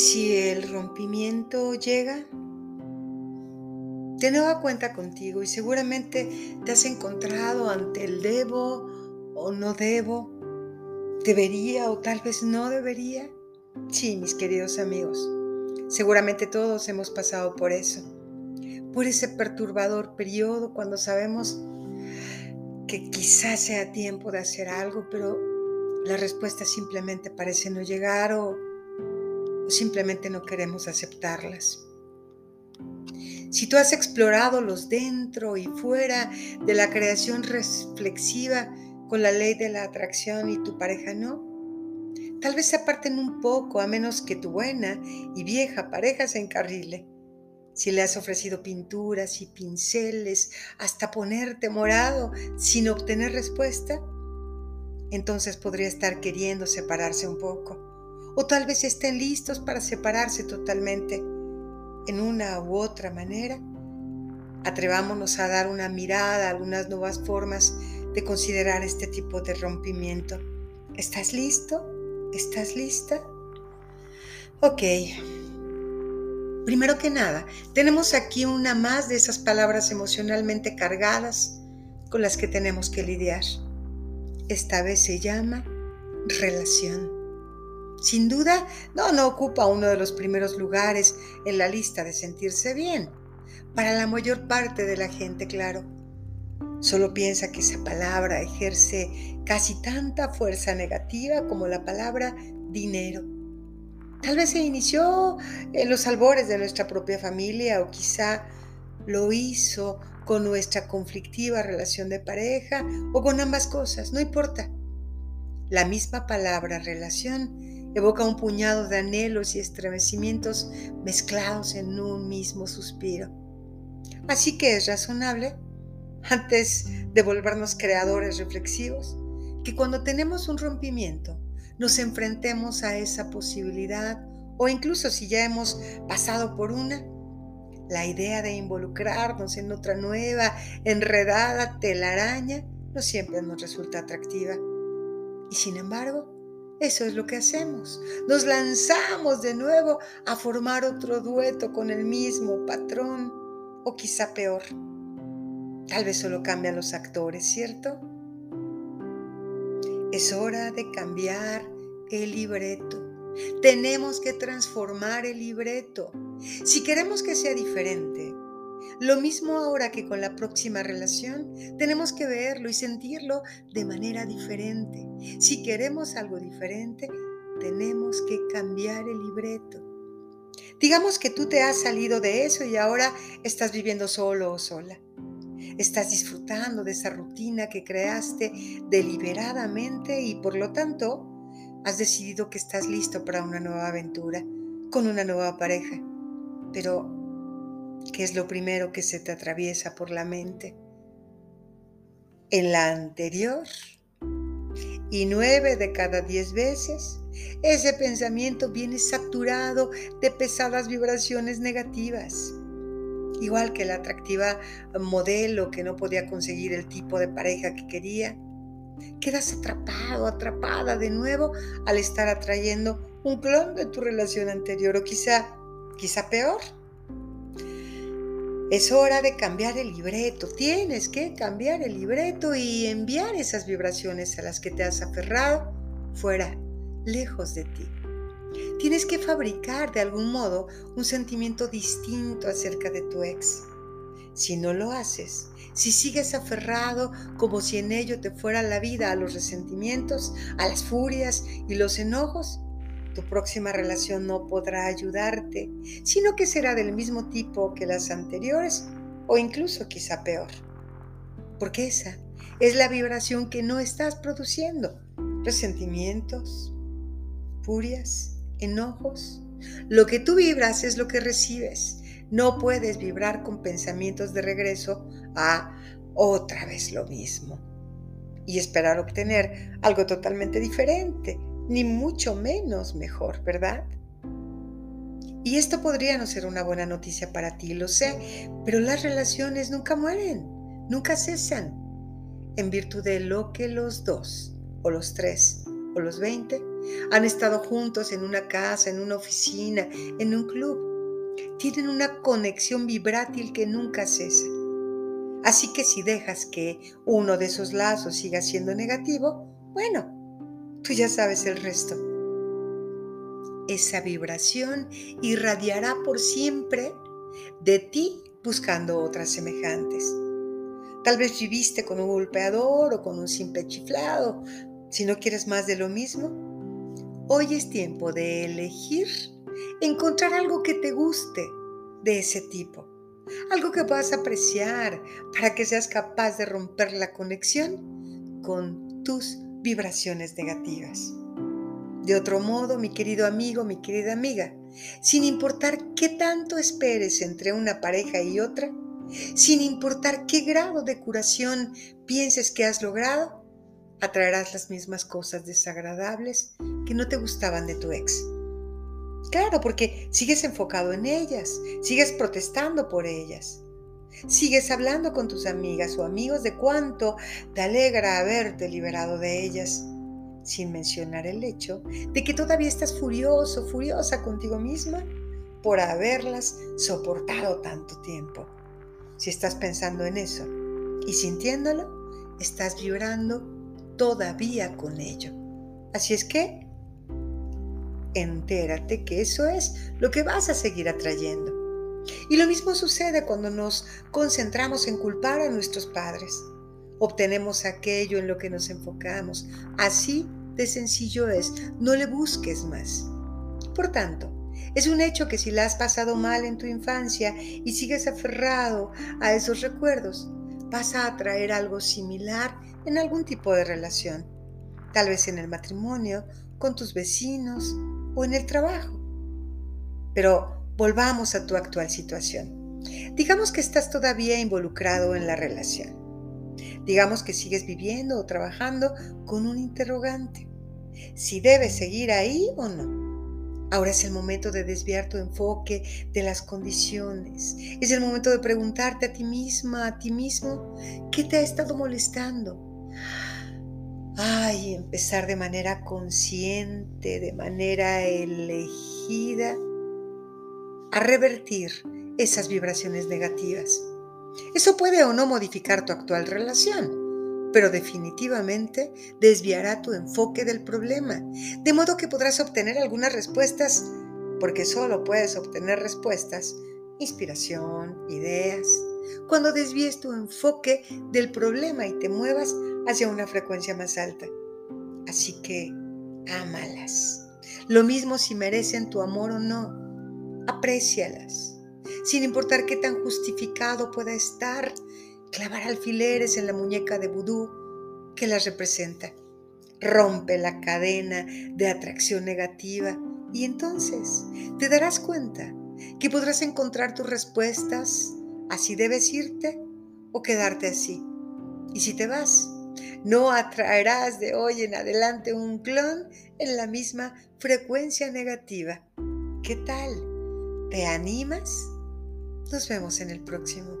si el rompimiento llega? De nueva cuenta contigo y seguramente te has encontrado ante el debo o no debo, debería o tal vez no debería. Sí, mis queridos amigos, seguramente todos hemos pasado por eso, por ese perturbador periodo cuando sabemos que quizás sea tiempo de hacer algo, pero la respuesta simplemente parece no llegar o, simplemente no queremos aceptarlas. Si tú has explorado los dentro y fuera de la creación reflexiva con la ley de la atracción y tu pareja no, tal vez se aparten un poco a menos que tu buena y vieja pareja se encarrile si le has ofrecido pinturas y pinceles hasta ponerte morado sin obtener respuesta, entonces podría estar queriendo separarse un poco. O tal vez estén listos para separarse totalmente. En una u otra manera, atrevámonos a dar una mirada a algunas nuevas formas de considerar este tipo de rompimiento. ¿Estás listo? ¿Estás lista? Ok. Primero que nada, tenemos aquí una más de esas palabras emocionalmente cargadas con las que tenemos que lidiar. Esta vez se llama relación. Sin duda, no, no ocupa uno de los primeros lugares en la lista de sentirse bien. Para la mayor parte de la gente, claro. Solo piensa que esa palabra ejerce casi tanta fuerza negativa como la palabra dinero Tal vez se inició en los albores de nuestra propia familia o quizá lo hizo con nuestra conflictiva relación de pareja o con ambas cosas, no importa. La misma palabra relación evoca un puñado de anhelos y estremecimientos mezclados en un mismo suspiro. Así que es razonable, antes de volvernos creadores reflexivos, que cuando tenemos un rompimiento, nos enfrentemos a esa posibilidad o incluso si ya hemos pasado por una, la idea de involucrarnos en otra nueva, enredada telaraña no siempre nos resulta atractiva. Y sin embargo, eso es lo que hacemos. Nos lanzamos de nuevo a formar otro dueto con el mismo patrón o quizá peor. Tal vez solo cambian los actores, ¿cierto? Es hora de cambiar el libreto. Tenemos que transformar el libreto. Si queremos que sea diferente, lo mismo ahora que con la próxima relación, tenemos que verlo y sentirlo de manera diferente. Si queremos algo diferente, tenemos que cambiar el libreto. Digamos que tú te has salido de eso y ahora estás viviendo solo o sola. Estás disfrutando de esa rutina que creaste deliberadamente y por lo tanto has decidido que estás listo para una nueva aventura con una nueva pareja. Pero, ¿qué es lo primero que se te atraviesa por la mente? En la anterior, y nueve de cada diez veces, ese pensamiento viene saturado de pesadas vibraciones negativas igual que la atractiva modelo que no podía conseguir el tipo de pareja que quería. Quedas atrapado, atrapada de nuevo al estar atrayendo un clon de tu relación anterior o quizá, quizá peor. Es hora de cambiar el libreto, tienes que cambiar el libreto y enviar esas vibraciones a las que te has aferrado fuera, lejos de ti. Tienes que fabricar de algún modo un sentimiento distinto acerca de tu ex. Si no lo haces, si sigues aferrado como si en ello te fuera la vida a los resentimientos, a las furias y los enojos, tu próxima relación no podrá ayudarte, sino que será del mismo tipo que las anteriores o incluso quizá peor. Porque esa es la vibración que no estás produciendo. Resentimientos, furias, enojos. Lo que tú vibras es lo que recibes. No puedes vibrar con pensamientos de regreso a otra vez lo mismo y esperar obtener algo totalmente diferente, ni mucho menos mejor, ¿verdad? Y esto podría no ser una buena noticia para ti, lo sé, pero las relaciones nunca mueren, nunca cesan, en virtud de lo que los dos, o los tres, o los veinte, Han estado juntos en una casa, en una oficina, en un club. Tienen una conexión vibrátil que nunca cesa. Así que si dejas que uno de esos lazos siga siendo negativo, bueno, tú ya sabes el resto. Esa vibración irradiará por siempre de ti buscando otras semejantes. Tal vez viviste con un golpeador o con un simple chiflado. Si no quieres más de lo mismo, hoy es tiempo de elegir encontrar algo que te guste de ese tipo. Algo que puedas apreciar para que seas capaz de romper la conexión con tus vibraciones negativas. De otro modo, mi querido amigo, mi querida amiga, sin importar qué tanto esperes entre una pareja y otra, sin importar qué grado de curación pienses que has logrado, atraerás las mismas cosas desagradables que no te gustaban de tu ex. Claro, porque sigues enfocado en ellas, sigues protestando por ellas, sigues hablando con tus amigas o amigos de cuánto te alegra haberte liberado de ellas, sin mencionar el hecho de que todavía estás furioso, furiosa contigo misma por haberlas soportado tanto tiempo. Si estás pensando en eso y sintiéndolo, estás vibrando todavía con ello. Así es que entérate que eso es lo que vas a seguir atrayendo. Y lo mismo sucede cuando nos concentramos en culpar a nuestros padres. Obtenemos aquello en lo que nos enfocamos. Así de sencillo es, no le busques más. Por tanto, es un hecho que si la has pasado mal en tu infancia y sigues aferrado a esos recuerdos, vas a atraer algo similar en algún tipo de relación, tal vez en el matrimonio, con tus vecinos o en el trabajo. Pero volvamos a tu actual situación. Digamos que estás todavía involucrado en la relación. Digamos que sigues viviendo o trabajando con un interrogante. Si debes seguir ahí o no. Ahora es el momento de desviar tu enfoque de las condiciones. Es el momento de preguntarte a ti misma, a ti mismo, ¿qué te ha estado molestando? Ay, empezar de manera consciente, de manera elegida, a revertir esas vibraciones negativas. Eso puede o no modificar tu actual relación, pero definitivamente desviará tu enfoque del problema, de modo que podrás obtener algunas respuestas, porque solo puedes obtener respuestas, inspiración, ideas, cuando desvíes tu enfoque del problema y te muevas hacia una frecuencia más alta. Así que, ámalas. Lo mismo si merecen tu amor o no, aprécialas, sin importar qué tan justificado pueda estar clavar alfileres en la muñeca de vudú que las representa. Rompe la cadena de atracción negativa y entonces te darás cuenta que podrás encontrar tus respuestas así debes irte o quedarte así. Y si te vas, no atraerás de hoy en adelante un clon en la misma frecuencia negativa. ¿Qué tal? ¿Te animas? Nos vemos en el próximo.